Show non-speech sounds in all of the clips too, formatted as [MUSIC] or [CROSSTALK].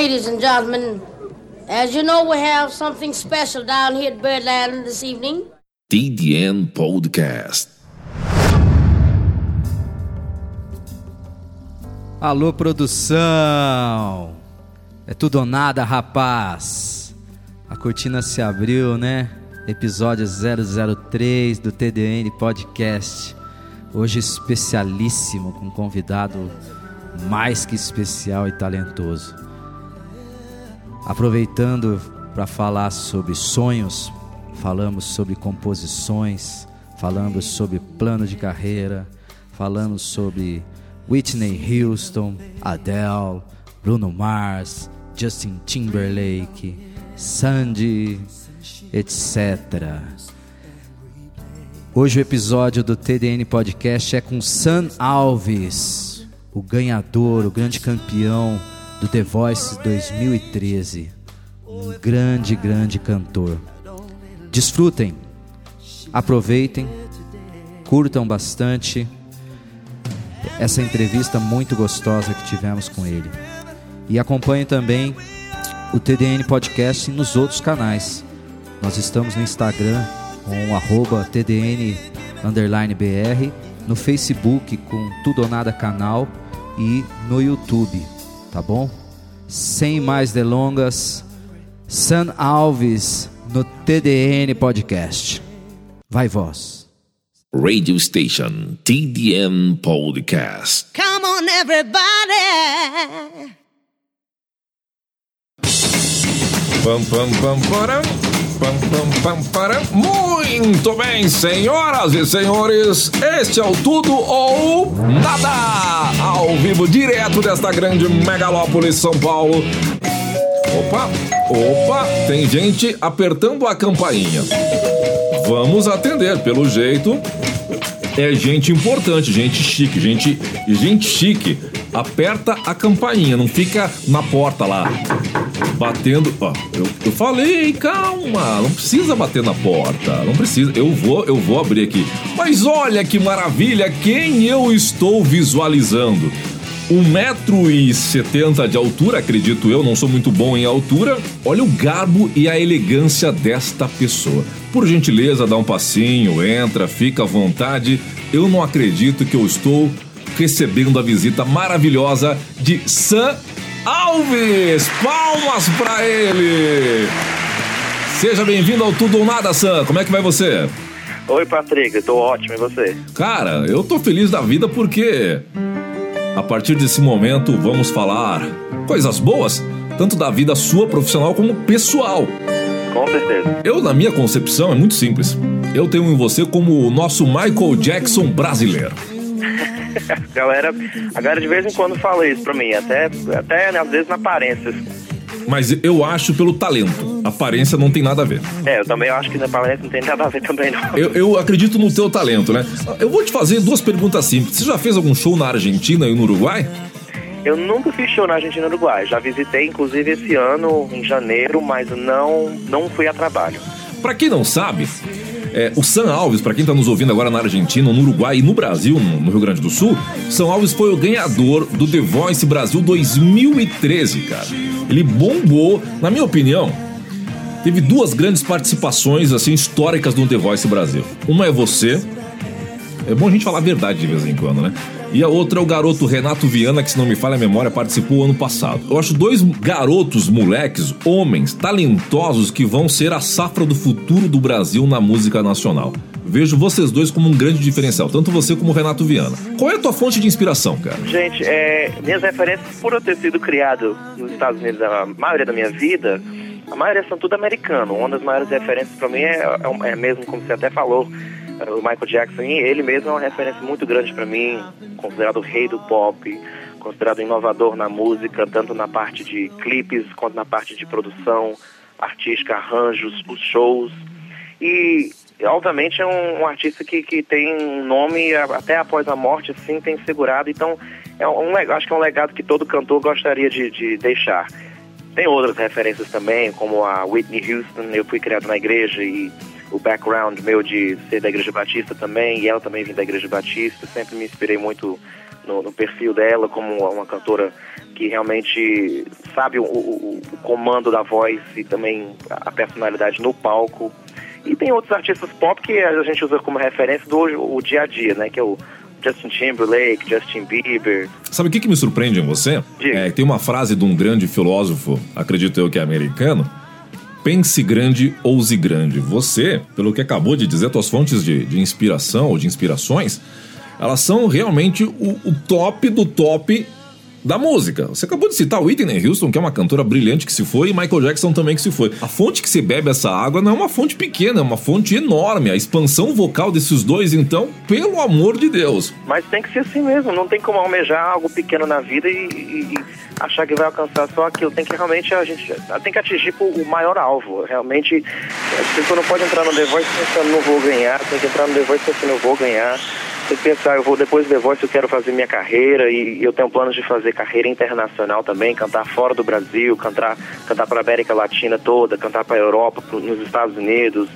Ladies and gentlemen, as you know, we have something special down here at Birdland this evening. TDN Podcast. Alô, produção! É tudo ou nada, rapaz! A cortina se abriu, né? Episódio 003 do TDN Podcast. Hoje especialíssimo, com um convidado mais que especial e talentoso. Aproveitando para falar sobre sonhos, falamos sobre composições, falamos sobre plano de carreira, falamos sobre Whitney Houston, Adele, Bruno Mars, Justin Timberlake, Sandy, etc. Hoje o episódio do TDN Podcast é com Sam Alves, o ganhador, o grande campeão do The Voice 2013. Um grande, grande cantor. Desfrutem, aproveitem, curtam bastante essa entrevista muito gostosa que tivemos com ele. E acompanhem também o TDN Podcast nos outros canais. Nós estamos no Instagram com arroba TDN BR, no Facebook com Tudo ou Nada Canal e no YouTube, tá bom? Sem mais delongas, San Alves no TDN Podcast. Vai voz. Radio Station TDM Podcast. Come on, everybody. Pam, pam, pam, param. Pam, pam, pam, param. Muito bem, senhoras e senhores, este é o Tudo ou Nada, ao vivo direto desta grande megalópole São Paulo. Opa, opa, tem gente apertando a campainha. Vamos atender, pelo jeito. É gente importante, gente chique, gente, gente chique. Aperta a campainha, não fica na porta lá batendo. Ó, eu, eu falei, calma, não precisa bater na porta, não precisa. Eu vou, eu vou abrir aqui. Mas olha que maravilha, quem eu estou visualizando? Um metro e setenta de altura, acredito eu, não sou muito bom em altura. Olha o garbo e a elegância desta pessoa. Por gentileza, dá um passinho, entra, fica à vontade. Eu não acredito que eu estou recebendo a visita maravilhosa de Sam Alves. Palmas para ele. Seja bem-vindo ao Tudo ou Nada, Sam. Como é que vai você? Oi, Patrick, eu tô ótimo, e você? Cara, eu tô feliz da vida porque a partir desse momento vamos falar coisas boas, tanto da vida sua profissional como pessoal. Com certeza. Eu, na minha concepção, é muito simples. Eu tenho em você como o nosso Michael Jackson brasileiro. [LAUGHS] a [LAUGHS] galera, a galera de vez em quando fala isso pra mim, até, até às vezes na aparência. Mas eu acho pelo talento. Aparência não tem nada a ver. É, eu também acho que na aparência não tem nada a ver também, não. Eu, eu acredito no teu talento, né? Eu vou te fazer duas perguntas simples. Você já fez algum show na Argentina e no Uruguai? Eu nunca fiz show na Argentina e no Uruguai. Já visitei, inclusive, esse ano, em janeiro, mas não, não fui a trabalho. Pra quem não sabe, é, o Sam Alves, para quem tá nos ouvindo agora na Argentina, no Uruguai e no Brasil, no, Rio Grande do Sul, Sam Alves foi o ganhador do The Voice Brasil 2013, cara. Ele bombou, na minha opinião, teve duas grandes participações assim históricas do The Voice Brasil. Uma é você. É bom a gente falar a verdade de vez em quando, né? E a outra é o garoto Renato Viana, que se não me falha a memória, participou ano passado. Eu acho dois garotos, moleques, homens, talentosos que vão ser a safra do futuro do Brasil na música nacional. Vejo vocês dois como um grande diferencial, tanto você como o Renato Viana. Qual é a tua fonte de inspiração, cara? Gente, é, minhas referências, por eu ter sido criado nos Estados Unidos a maioria da minha vida, a maioria são tudo americano. Uma das maiores referências para mim é, é, é mesmo, como você até falou, o Michael Jackson, ele mesmo é uma referência muito grande para mim, considerado o rei do pop, considerado inovador na música, tanto na parte de clipes quanto na parte de produção artística, arranjos, os shows. E, obviamente, é um, um artista que, que tem um nome até após a morte, assim, tem segurado. Então, é um, acho que é um legado que todo cantor gostaria de, de deixar. Tem outras referências também, como a Whitney Houston, eu fui criado na igreja e o background meu de ser da Igreja Batista também, e ela também vem da Igreja Batista, sempre me inspirei muito no, no perfil dela como uma cantora que realmente sabe o, o, o comando da voz e também a personalidade no palco. E tem outros artistas pop que a gente usa como referência do o dia a dia, né? Que é o Justin Timberlake, Justin Bieber. Sabe o que, que me surpreende em você? É, tem uma frase de um grande filósofo, acredito eu que é americano. Pense grande, ouse grande. Você, pelo que acabou de dizer, suas fontes de, de inspiração ou de inspirações, elas são realmente o, o top do top da música. Você acabou de citar Whitney Houston, que é uma cantora brilhante que se foi, e Michael Jackson também que se foi. A fonte que se bebe essa água não é uma fonte pequena, é uma fonte enorme. A expansão vocal desses dois, então, pelo amor de Deus. Mas tem que ser assim mesmo, não tem como almejar algo pequeno na vida e, e, e achar que vai alcançar só aquilo. Tem que realmente a gente tem que atingir o maior alvo. Realmente, a pessoa não pode entrar no The Voice pensando não vou ganhar, tem que entrar no The Voice pensando não vou ganhar você pensar, eu vou depois do The Voice, eu quero fazer minha carreira e eu tenho planos de fazer carreira internacional também, cantar fora do Brasil, cantar, cantar para a América Latina toda, cantar para a Europa, nos Estados Unidos.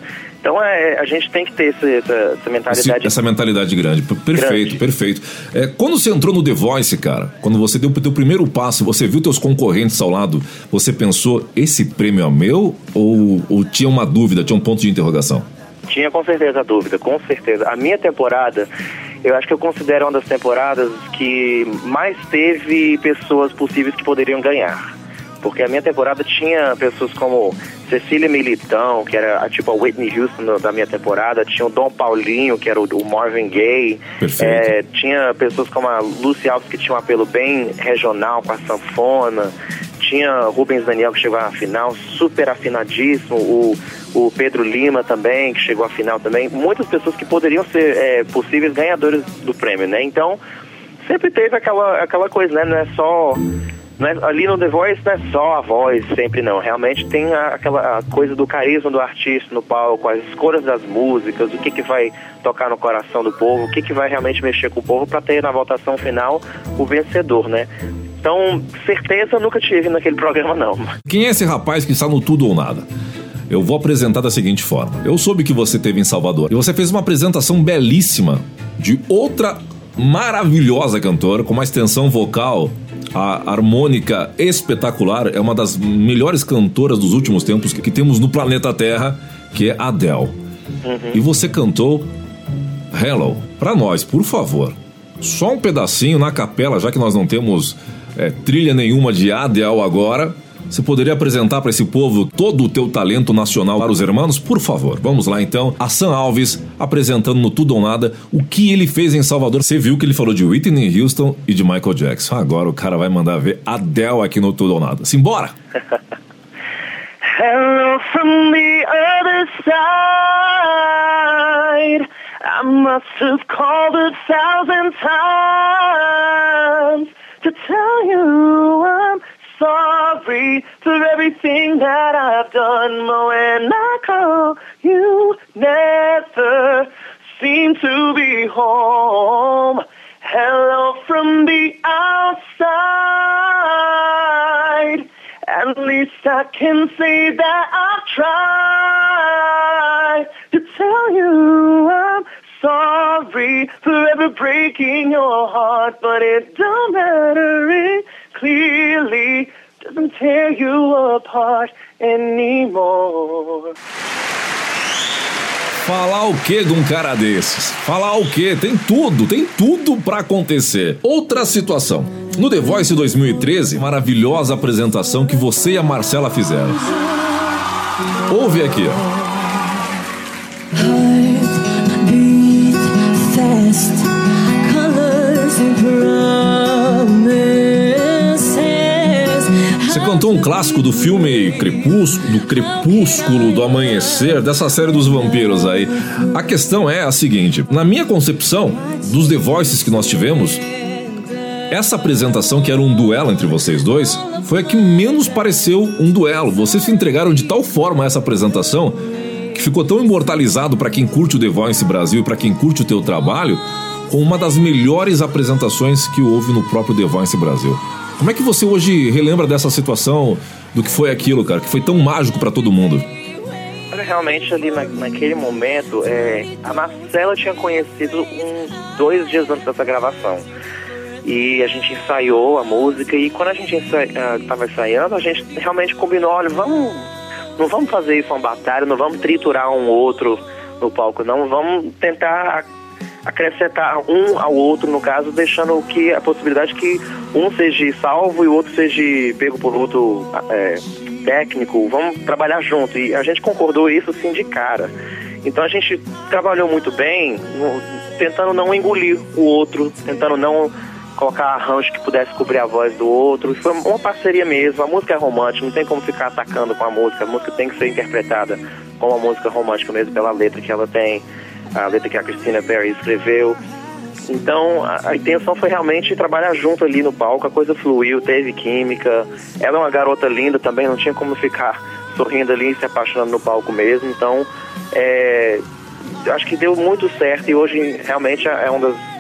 Então é, a gente tem que ter essa, essa, essa mentalidade. Essa mentalidade grande. Perfeito, grande. perfeito. É, quando você entrou no The Voice, cara, quando você deu o teu primeiro passo, você viu teus concorrentes ao lado, você pensou, esse prêmio é meu? Ou, ou tinha uma dúvida, tinha um ponto de interrogação? Tinha com certeza a dúvida, com certeza. A minha temporada, eu acho que eu considero uma das temporadas que mais teve pessoas possíveis que poderiam ganhar. Porque a minha temporada tinha pessoas como Cecília Militão, que era tipo a Whitney Houston da minha temporada, tinha o Dom Paulinho, que era o, Marvin Gaye, é, tinha pessoas como a Lucy Alves, que tinha um apelo bem regional com a sanfona, tinha Rubens Daniel, que chegou à final, super afinadíssimo, o o Pedro Lima também, que chegou à final também, muitas pessoas que poderiam ser é, possíveis ganhadores do prêmio, né? Então, sempre teve aquela, aquela coisa, né? Não é só. Não é, ali no The Voice não é só a voz, sempre não. Realmente tem a, aquela a coisa do carisma do artista no palco, as escolhas das músicas, o que, que vai tocar no coração do povo, o que, que vai realmente mexer com o povo para ter na votação final o vencedor, né? Então, certeza nunca tive naquele [LAUGHS] programa, não. Quem é esse rapaz que está no Tudo ou Nada? Eu vou apresentar da seguinte forma. Eu soube que você teve em Salvador e você fez uma apresentação belíssima de outra maravilhosa cantora com uma extensão vocal a harmônica espetacular, é uma das melhores cantoras dos últimos tempos que, que temos no planeta Terra, que é Adele. Uhum. E você cantou Hello para nós, por favor. Só um pedacinho na capela, já que nós não temos é, trilha nenhuma de Adele agora. Você poderia apresentar para esse povo todo o teu talento nacional para os irmãos? Por favor, vamos lá então. A Sam Alves apresentando no Tudo ou Nada o que ele fez em Salvador. Você viu que ele falou de Whitney Houston e de Michael Jackson. Agora o cara vai mandar ver Adele aqui no Tudo ou Nada. Simbora! [LAUGHS] Hello from the other side. I must have called a thousand times to tell you I'm sorry for everything that I've done. But when I call, you never seem to be home. Hello from the outside. At least I can say that I've tried to tell you I'm sorry for ever breaking your heart, but it don't matter. It clearly doesn't tear you apart anymore. Falar o que de um cara desses? Falar o que? Tem tudo, tem tudo para acontecer. Outra situação. No The Voice 2013, maravilhosa apresentação que você e a Marcela fizeram. Ouve aqui, ó. Cantou um clássico do filme Crepúsculo, do Crepúsculo, do Amanhecer, dessa série dos vampiros aí. A questão é a seguinte: na minha concepção, dos The Voices que nós tivemos, essa apresentação, que era um duelo entre vocês dois, foi a que menos pareceu um duelo. Vocês se entregaram de tal forma a essa apresentação que ficou tão imortalizado para quem curte o The Voice Brasil e para quem curte o teu trabalho, com uma das melhores apresentações que houve no próprio The Voice Brasil. Como é que você hoje relembra dessa situação, do que foi aquilo, cara, que foi tão mágico para todo mundo? Realmente ali na, naquele momento, é, a Marcela tinha conhecido uns dois dias antes dessa gravação. e a gente ensaiou a música e quando a gente estava ensaiando, a gente realmente combinou, olha, vamos, não vamos fazer isso uma batalha, não vamos triturar um outro no palco, não, vamos tentar acrescentar um ao outro, no caso, deixando que a possibilidade que um seja salvo e o outro seja pego por outro é, técnico, vamos trabalhar junto. E a gente concordou isso sim de cara. Então a gente trabalhou muito bem, tentando não engolir o outro, tentando não colocar arranjo que pudesse cobrir a voz do outro. Foi uma parceria mesmo. A música é romântica, não tem como ficar atacando com a música. A música tem que ser interpretada como uma música romântica mesmo pela letra que ela tem, a letra que a Christina Perry escreveu. Então a, a, intenção foi realmente trabalhar junto ali no palco, a coisa fluiu, teve química. Ela é uma garota linda também, não tinha como ficar sorrindo ali e se apaixonando no palco mesmo. Então é, acho que deu muito certo e hoje realmente é uma das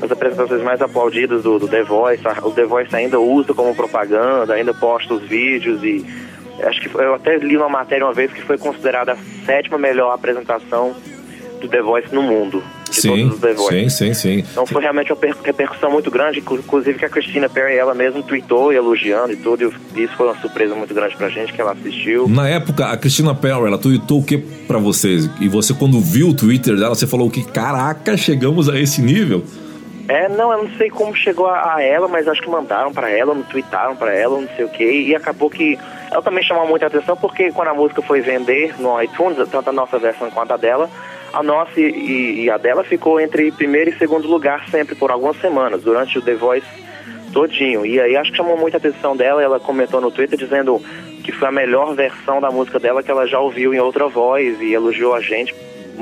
as apresentações mais aplaudidas do, do The Voice. O The Voice ainda usa como propaganda, ainda posta os vídeos e acho que eu até li uma matéria uma vez que foi considerada a sétima melhor apresentação do The Voice no mundo. Sim, sim, sim, sim. Então foi realmente uma repercussão muito grande, inclusive que a Christina Perry, ela mesma tweetou elogiando e tudo, e isso foi uma surpresa muito grande pra gente, que ela assistiu. Na época, a Christina Perry, ela tweetou o que pra vocês? E você, quando viu o Twitter dela, você falou que, caraca, chegamos a esse nível? É, não, eu não sei como chegou a, a ela, mas acho que mandaram para ela, não tweetaram para ela, não sei o que, e acabou que ela também chamou muita atenção porque quando a música foi vender no iTunes, tanto a nossa versão quanto a dela, a nossa e, e a dela ficou entre primeiro e segundo lugar sempre por algumas semanas, durante o The Voice todinho. E aí acho que chamou muita atenção dela, ela comentou no Twitter dizendo que foi a melhor versão da música dela que ela já ouviu em outra voz e elogiou a gente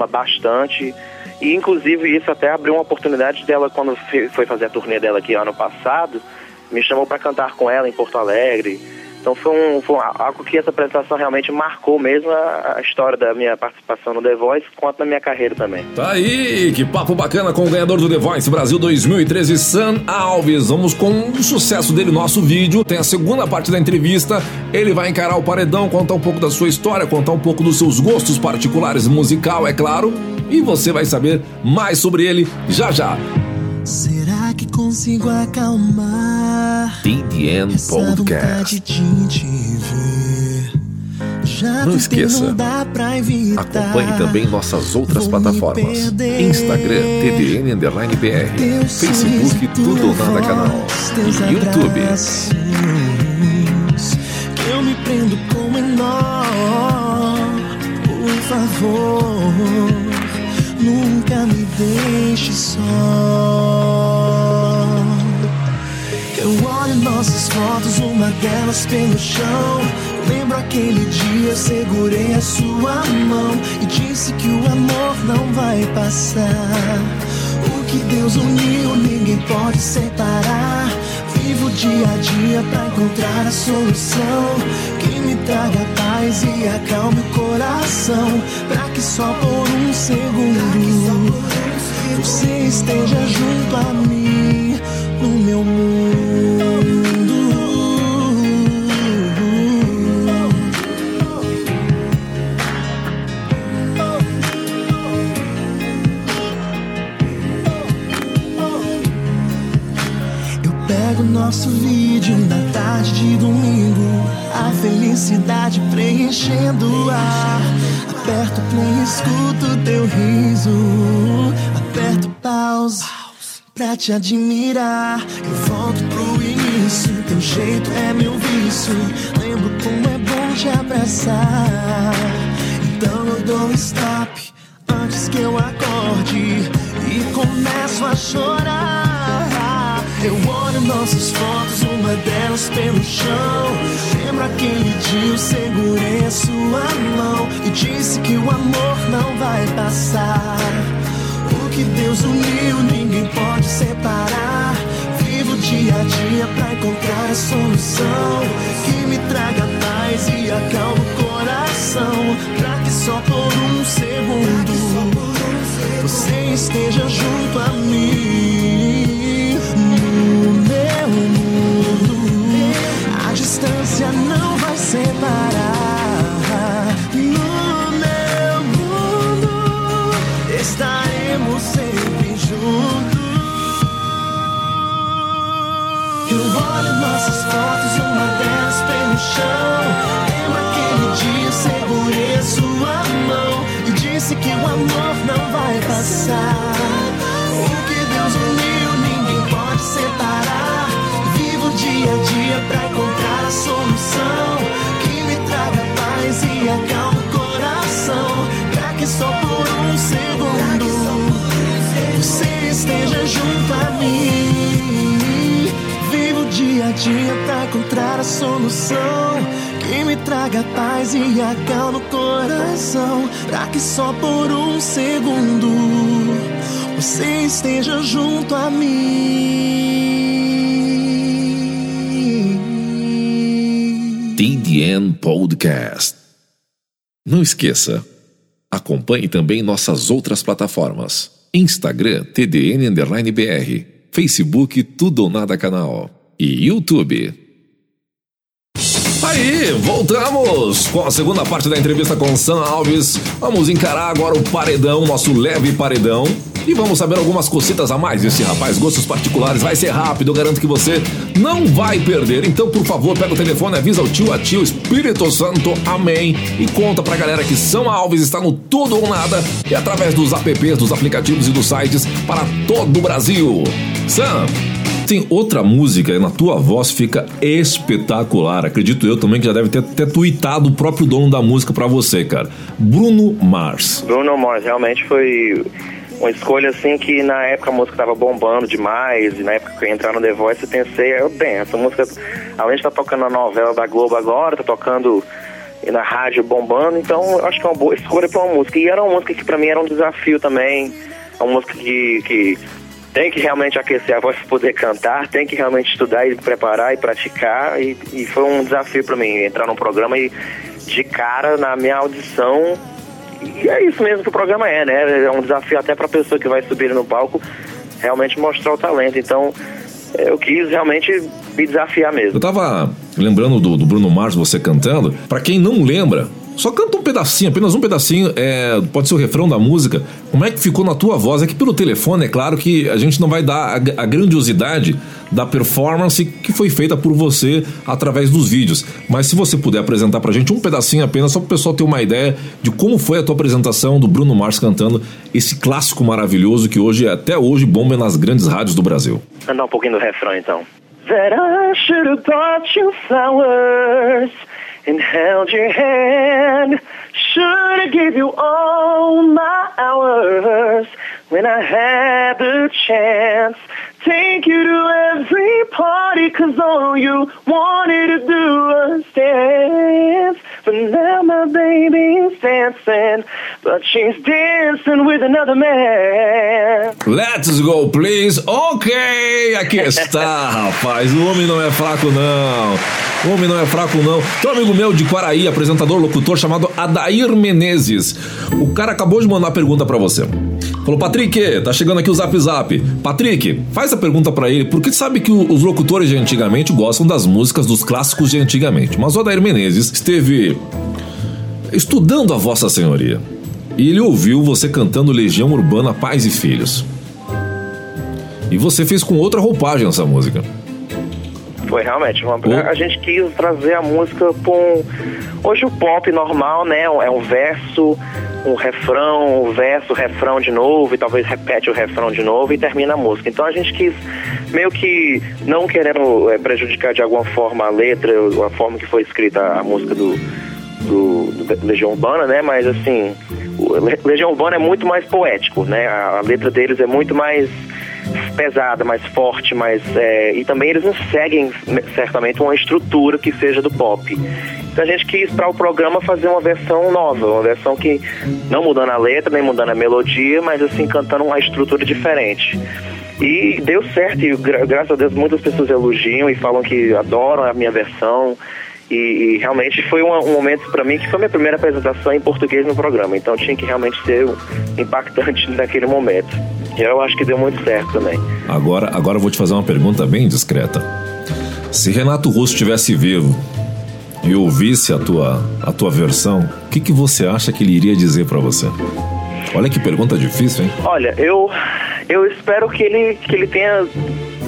bastante. E inclusive isso até abriu uma oportunidade dela quando foi fazer a turnê dela aqui ano passado, me chamou para cantar com ela em Porto Alegre. Então foi, um, foi algo que essa apresentação realmente marcou mesmo a, a, história da minha participação no The Voice, quanto na minha carreira também. Tá aí, que papo bacana com o ganhador do The Voice Brasil 2013, Sam Alves. Vamos com o sucesso dele, nosso vídeo. Tem a segunda parte da entrevista. Ele vai encarar o paredão, contar um pouco da sua história, contar um pouco dos seus gostos particulares musical, é claro. E você vai saber mais sobre ele já já. Será que consigo acalmar. TDN Podcast? Não esqueça, acompanhe também nossas outras plataformas: Instagram, TDN Underline BR, Facebook, Tudo ou Nada Canal. e YouTube. Eu me prendo como nó, por favor. Nunca me deixe só. Eu olho nossas fotos, uma delas pelo chão. Lembro aquele dia, segurei a sua mão e disse que o amor não vai passar. O que Deus uniu, ninguém pode separar. Vivo dia a dia pra encontrar a solução que me traga paz e acalme o coração. Pra que só por um segundo você esteja junto a mim no meu mundo. Vídeo na tarde de domingo. A felicidade preenchendo o ar. Aperto play, escuto teu riso. Aperto pause pra te admirar. Eu volto pro início. Teu jeito é meu vício. Lembro como é bom te abraçar. Então eu dou stop antes que eu acorde e começo a chorar. Eu olho nossas fotos, uma delas pelo chão. Lembro aquele dia eu segurei a sua mão e disse que o amor não vai passar. O que Deus uniu, ninguém pode separar. Vivo dia a dia pra encontrar a solução que me traga paz e acalma o coração. Pra que só por um segundo você esteja junto a mim. distância não vai separar. No meu mundo estaremos sempre juntos. Eu olho nossas fotos e uma delas pelo chão. Eu aquele dia segurei sua mão e disse que o amor não vai passar. Solução que me traga paz e acalma o coração. Pra que só por um segundo você esteja junto a mim. TDN Podcast. Não esqueça, acompanhe também nossas outras plataformas: Instagram TDN Underline BR, Facebook Tudo ou Nada Canal e YouTube. Aí, voltamos com a segunda parte da entrevista com Sam Alves. Vamos encarar agora o paredão, nosso leve paredão. E vamos saber algumas cositas a mais desse rapaz, gostos particulares. Vai ser rápido, eu garanto que você não vai perder. Então, por favor, pega o telefone, avisa o tio, a tio, Espírito Santo, amém. E conta pra galera que São Alves está no Tudo ou Nada e através dos apps, dos aplicativos e dos sites para todo o Brasil. Sam, tem outra música na tua voz fica espetacular. Acredito eu também que já deve ter até tweetado o próprio dono da música pra você, cara. Bruno Mars. Bruno Mars realmente foi uma escolha assim que na época a música tava bombando demais, e na época que eu ia entrar no The Voice eu pensei, eu bem, essa música, além de estar tá tocando na novela da Globo agora, tá tocando na rádio bombando, então eu acho que é uma boa escolha pra uma música. E era uma música que pra mim era um desafio também, uma música que, que tem que realmente aquecer a voz para poder cantar, tem que realmente estudar e preparar e praticar. E, e foi um desafio para mim entrar num programa e de cara na minha audição. E é isso mesmo que o programa é, né? É um desafio até para a pessoa que vai subir no palco realmente mostrar o talento. Então eu quis realmente me desafiar mesmo. Eu tava lembrando do, do Bruno Mars, você cantando. Para quem não lembra, só canta um pedacinho, apenas um pedacinho, é, pode ser o refrão da música. Como é que ficou na tua voz? É que pelo telefone, é claro que a gente não vai dar a, a grandiosidade da performance que foi feita por você através dos vídeos. Mas se você puder apresentar pra gente um pedacinho apenas, só pro pessoal ter uma ideia de como foi a tua apresentação do Bruno Mars cantando esse clássico maravilhoso que hoje, até hoje, bomba nas grandes rádios do Brasil. Andar um pouquinho do refrão então. That I should have bought you flowers. And held your hand. Should have give you all my hours when I had the chance. Take you to every party cause all you wanted to do was dance. But now my baby's dancing, but she's dancing with another man. Let's go, please. Ok, aqui está, [LAUGHS] rapaz. O homem não é fraco, não. O homem não é fraco, não. Tem um amigo meu de Quaraí, apresentador, locutor, chamado Adair Menezes. O cara acabou de mandar pergunta para você. Falou, Patrick, tá chegando aqui o Zap Zap. Patrick, faz a pergunta para ele, porque sabe que os locutores de antigamente gostam das músicas dos clássicos de antigamente. Mas o Adair Menezes esteve estudando a Vossa Senhoria. E ele ouviu você cantando Legião Urbana Pais e Filhos. E você fez com outra roupagem essa música. Foi realmente. Uma, a gente quis trazer a música com. Hoje o pop normal, né? É um verso, um refrão, um verso, refrão de novo, e talvez repete o refrão de novo e termina a música. Então a gente quis, meio que não querendo é, prejudicar de alguma forma a letra, a forma que foi escrita a música do, do, do Legião Urbana, né? Mas assim, o Legião Urbana é muito mais poético, né? A, a letra deles é muito mais pesada, mais forte, mais é, e também eles não seguem certamente uma estrutura que seja do pop. Então a gente quis para o programa fazer uma versão nova, uma versão que não mudando a letra nem mudando a melodia, mas assim cantando uma estrutura diferente. E deu certo, e gra graças a Deus muitas pessoas elogiam e falam que adoram a minha versão. E, e, realmente foi um, um momento para mim que foi minha primeira apresentação em português no programa, então tinha que realmente ser impactante [LAUGHS] naquele momento. Eu acho que deu muito certo também. Agora, agora eu vou te fazer uma pergunta bem discreta. Se Renato Russo estivesse vivo e ouvisse a tua, a tua versão, o que, que você acha que ele iria dizer para você? Olha que pergunta difícil, hein? Olha, eu eu espero que ele que ele tenha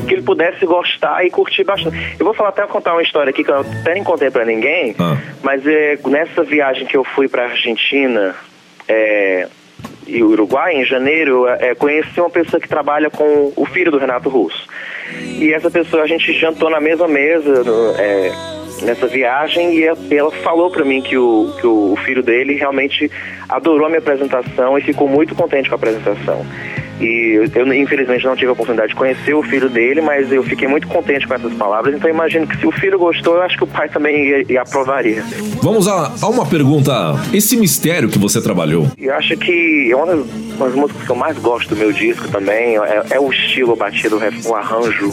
que ele pudesse gostar e curtir bastante. Eu vou falar até contar uma história aqui que eu até nem contei para ninguém, ah. mas é, nessa viagem que eu fui para Argentina, é, e Uruguai, em janeiro, é, conheci uma pessoa que trabalha com o filho do Renato Russo. E essa pessoa, a gente jantou na mesma mesa no, é, nessa viagem e ela falou para mim que, o, que o filho dele realmente adorou a minha apresentação e ficou muito contente com a apresentação. E eu, infelizmente, não tive a oportunidade de conhecer o filho dele, mas eu fiquei muito contente com essas palavras. Então, imagino que se o filho gostou, eu acho que o pai também ia, ia aprovaria. Vamos a, a, uma pergunta. Esse mistério que você trabalhou? Eu acho que é uma das, uma das músicas que eu mais gosto do meu disco também. É, é o estilo batido, o arranjo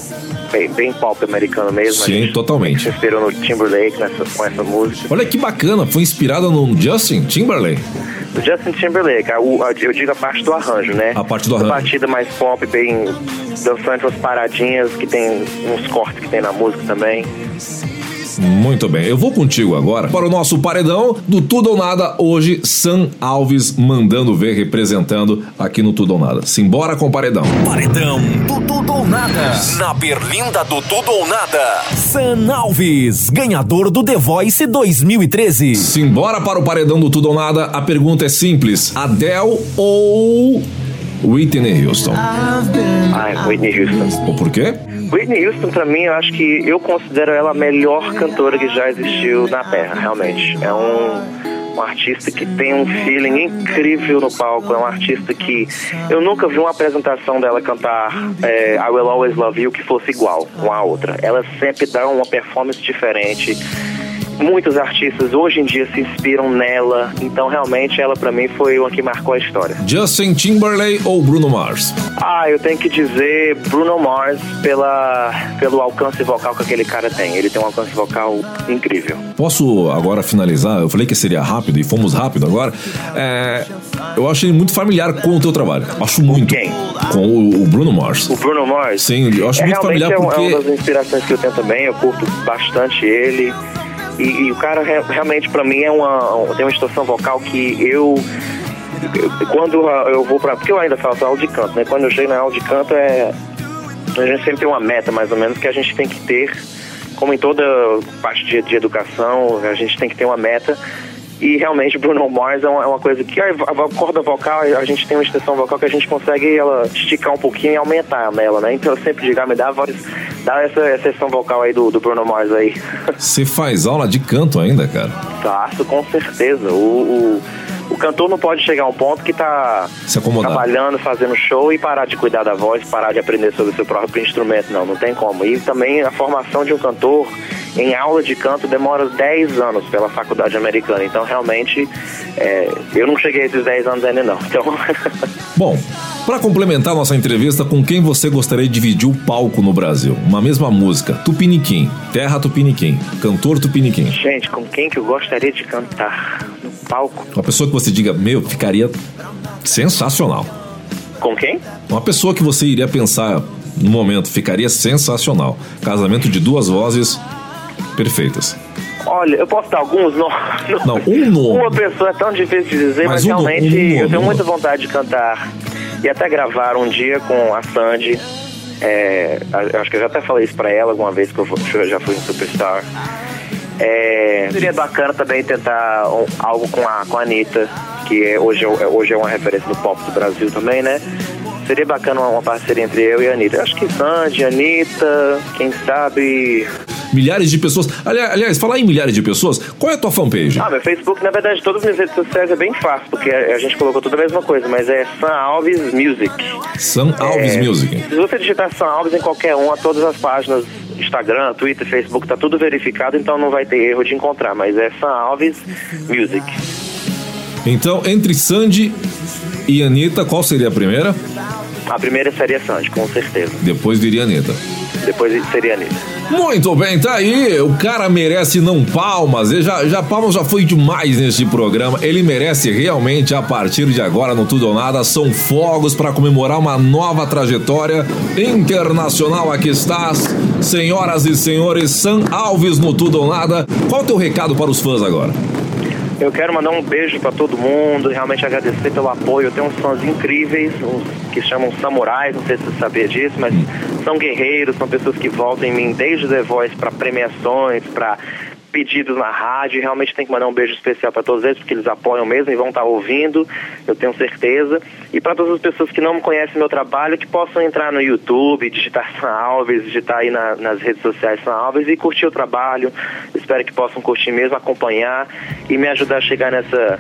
bem, bem pop americano mesmo. Sim, totalmente. Se inspirou no Timberlake nessa, com essa música. Olha que bacana, foi inspirada no Justin Timberlake do Justin Timberlake. A, a, eu digo a parte do arranjo, né? A parte do arranjo. A batida mais pop, bem dançante, umas paradinhas que tem uns cortes que tem na música também. Muito bem, eu vou contigo agora para o nosso paredão do Tudo ou Nada. Hoje, Sam Alves mandando ver, representando aqui no Tudo ou Nada. Simbora com o paredão. Paredão do Tudo ou Nada. Na berlinda do Tudo ou Nada. Sam Alves, ganhador do The Voice 2013. Simbora para o paredão do Tudo ou Nada. A pergunta é simples: Adele ou Whitney Houston? Ah, Whitney Houston. O porquê? Whitney Houston, pra mim, eu acho que eu considero ela a melhor cantora que já existiu na Terra, realmente. É um, um artista que tem um feeling incrível no palco, é um artista que eu nunca vi uma apresentação dela cantar é, I Will Always Love You que fosse igual uma a outra. Ela sempre dá uma performance diferente muitos artistas hoje em dia se inspiram nela, então realmente ela para mim foi uma que marcou a história. Justin Timberlake ou Bruno Mars? Ah, eu tenho que dizer Bruno Mars pela, pelo alcance vocal que aquele cara tem. Ele tem um alcance vocal incrível. Posso agora finalizar? Eu falei que seria rápido e fomos rápido agora. É, eu acho ele muito familiar com o teu trabalho. Acho muito. Quem? Com o, o Bruno Mars. O Bruno Mars? Sim, eu acho é, muito familiar é, porque... é uma das inspirações que eu tenho também. Eu curto bastante ele. E, e o cara realmente para mim é uma tem uma situação vocal que eu quando eu vou para porque eu ainda faço aula de canto, né? Quando eu chego na aula de canto é a gente sempre tem uma meta mais ou menos que a gente tem que ter, como em toda parte de, de educação, a gente tem que ter uma meta e realmente Bruno Mars é uma, é uma coisa que a, a, corda vocal, a gente tem uma extensão vocal que a gente consegue ela esticar um pouquinho e aumentar nela, né? Então eu sempre digo, ah, me dá a voz, dá essa extensão vocal aí do, do Bruno Mars aí. Você faz aula de canto ainda, cara? Faço, com certeza. O, o, o cantor não pode chegar a um ponto que tá trabalhando, fazendo show e parar de cuidar da voz, parar de aprender sobre o seu próprio instrumento, não, não tem como. E também a formação de um cantor em aula de canto demora 10 anos pela faculdade americana. Então, realmente, é, eu não cheguei a esses 10 anos ainda não. Então... [LAUGHS] Bom, para complementar nossa entrevista, com quem você gostaria de dividir o palco no Brasil? Uma mesma música, Tupiniquim, Terra Tupiniquim, cantor Tupiniquim. Gente, com quem que eu gostaria de cantar palco? Uma pessoa que você diga, meu, ficaria sensacional. Com quem? Uma pessoa que você iria pensar no momento, ficaria sensacional. Casamento de duas vozes, perfeitas? Olha, eu posso dar alguns nomes? [LAUGHS] Não, um nome. Uma pessoa é tão difícil de dizer, mas, mas um realmente um eu tenho muita vontade de cantar. E até gravar um dia com a Sandy. É, acho que eu já até falei isso pra ela alguma vez, que eu já fui um superstar. É, seria bacana também tentar um, algo com a, com a Anitta, que é, hoje, é, hoje é uma referência no pop do Brasil também, né? Seria bacana uma, uma parceria entre eu e a Anitta. Acho que Sandy, Anitta, quem sabe milhares de pessoas. Aliás, falar em milhares de pessoas, qual é a tua fanpage? Ah, meu Facebook, na verdade, todas as minhas redes sociais é bem fácil, porque a gente colocou tudo a mesma coisa, mas é Sam Alves Music. Sam Alves é, Music. Se você digitar Sam Alves em qualquer uma, todas as páginas Instagram, Twitter, Facebook, tá tudo verificado, então não vai ter erro de encontrar, mas é Sam Alves Music. Então, entre Sandy e Anitta, qual seria a primeira? A primeira seria Sandy, com certeza. Depois viria Anitta. Depois seria Anitta. Muito bem, tá aí. O cara merece não palmas. Ele já, já palmas já foi demais neste programa. Ele merece realmente a partir de agora no Tudo ou Nada são fogos para comemorar uma nova trajetória internacional. Aqui estás, senhoras e senhores, Sam Alves no Tudo ou Nada. Qual o teu recado para os fãs agora? Eu quero mandar um beijo para todo mundo, realmente agradecer pelo apoio. Eu tenho uns fãs incríveis, uns que chamam samurais, não sei se você sabia disso, mas são guerreiros, são pessoas que voltam em mim desde The Voice para premiações, para pedidos na rádio. Realmente tem que mandar um beijo especial para todos eles, porque eles apoiam mesmo e vão estar tá ouvindo, eu tenho certeza. E para todas as pessoas que não conhecem meu trabalho, que possam entrar no YouTube, digitar Sam Alves, digitar aí na, nas redes sociais Sam Alves e curtir o trabalho. Espero que possam curtir mesmo, acompanhar e me ajudar a chegar nessa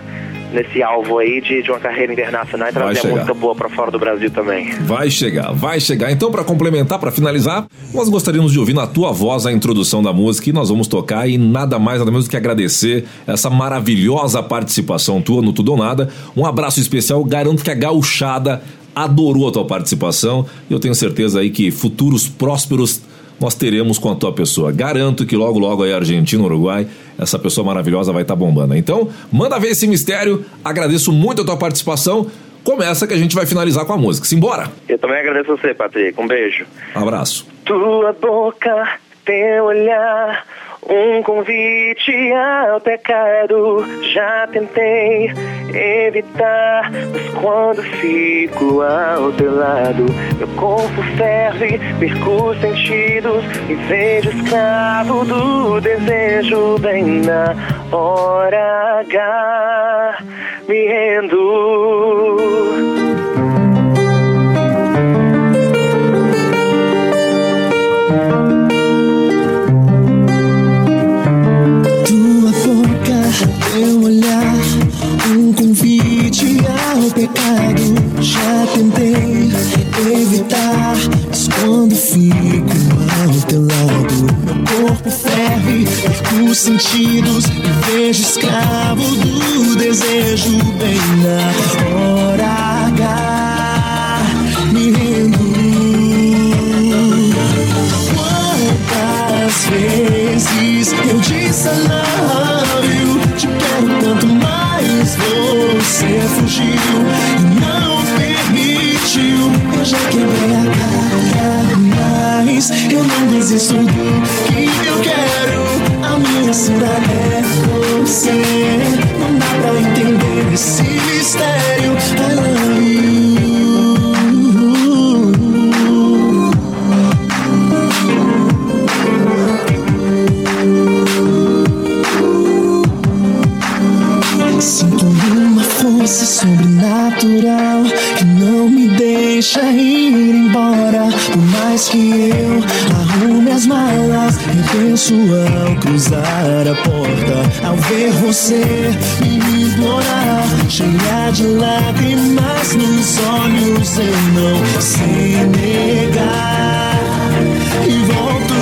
nesse alvo aí de, de uma carreira internacional e trazer música boa para fora do Brasil também. Vai chegar, vai chegar. Então, para complementar, para finalizar, nós gostaríamos de ouvir na tua voz a introdução da música e nós vamos tocar e nada mais, nada menos do que agradecer essa maravilhosa participação tua no Tudo ou Nada. Um abraço especial, garanto que a gauchada adorou a tua participação e eu tenho certeza aí que futuros prósperos nós teremos com a tua pessoa. Garanto que logo, logo aí Argentina, Uruguai, essa pessoa maravilhosa vai estar tá bombando. Então, manda ver esse mistério. Agradeço muito a tua participação. Começa que a gente vai finalizar com a música. Simbora! Eu também agradeço você, Patrick. Um beijo. Abraço. Tua boca, teu olhar um convite ao pecado já tentei evitar, mas quando fico ao teu lado, meu corpo ferve, perco os sentidos e vejo escravo do desejo bem na hora H, me rendo. Pecado. Já tentei evitar, mas quando fico ao teu lado, meu corpo ferve, perco os sentidos e vejo escravo do desejo. Bem na hora H, me rendo. Quantas vezes eu disse I você fugiu e não permitiu. Eu já quebrei a cara, mas eu não desisto do que eu quero. A minha cidade é você. Não dá pra entender esse mistério. I penso ao cruzar a porta. Ao ver você me implorar, cheia de lágrimas nos olhos, eu não sei negar. E volto.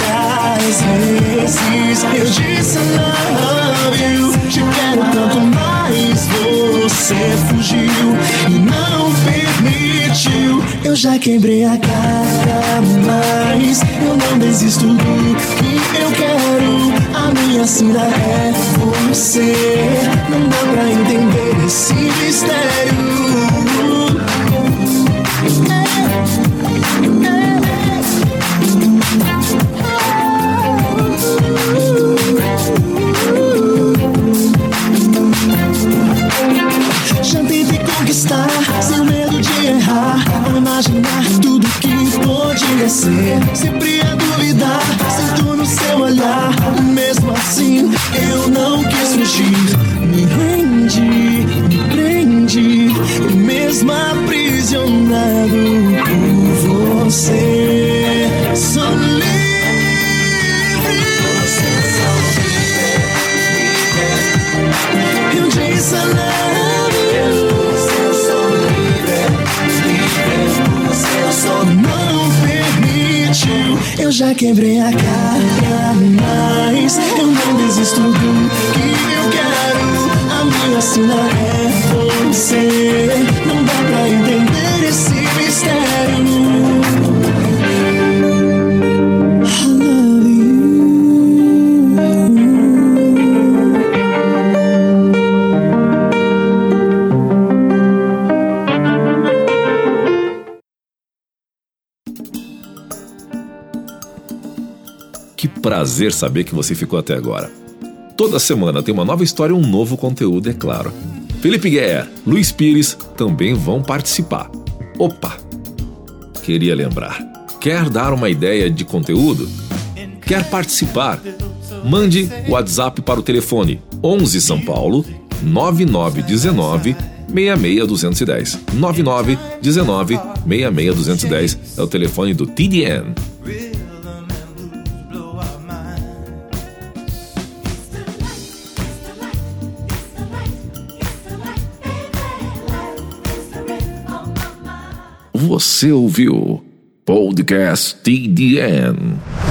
Quantas vezes eu disse não? Te quero tanto mais. Você fugiu e não permitiu. Eu já quebrei a cara, mas eu não desisto do que eu quero. A minha sina é você. Não dá pra entender esse mistério. Errar. Ao imaginar tudo que podia ser, sempre a duvidar. Sinto no seu olhar, mesmo assim eu não quis fugir. Me rendi, me prendi, mesmo aprisionado por você. Já quebrei a cara, mas eu não desisto do que eu quero. A minha sina é você. Não dá pra entender esse mistério. Prazer saber que você ficou até agora. Toda semana tem uma nova história e um novo conteúdo, é claro. Felipe Guerra, Luiz Pires também vão participar. Opa! Queria lembrar. Quer dar uma ideia de conteúdo? Quer participar? Mande o WhatsApp para o telefone 11 São Paulo 9919 66210. 9919 66210 é o telefone do TDN. Você ouviu Podcast TDN.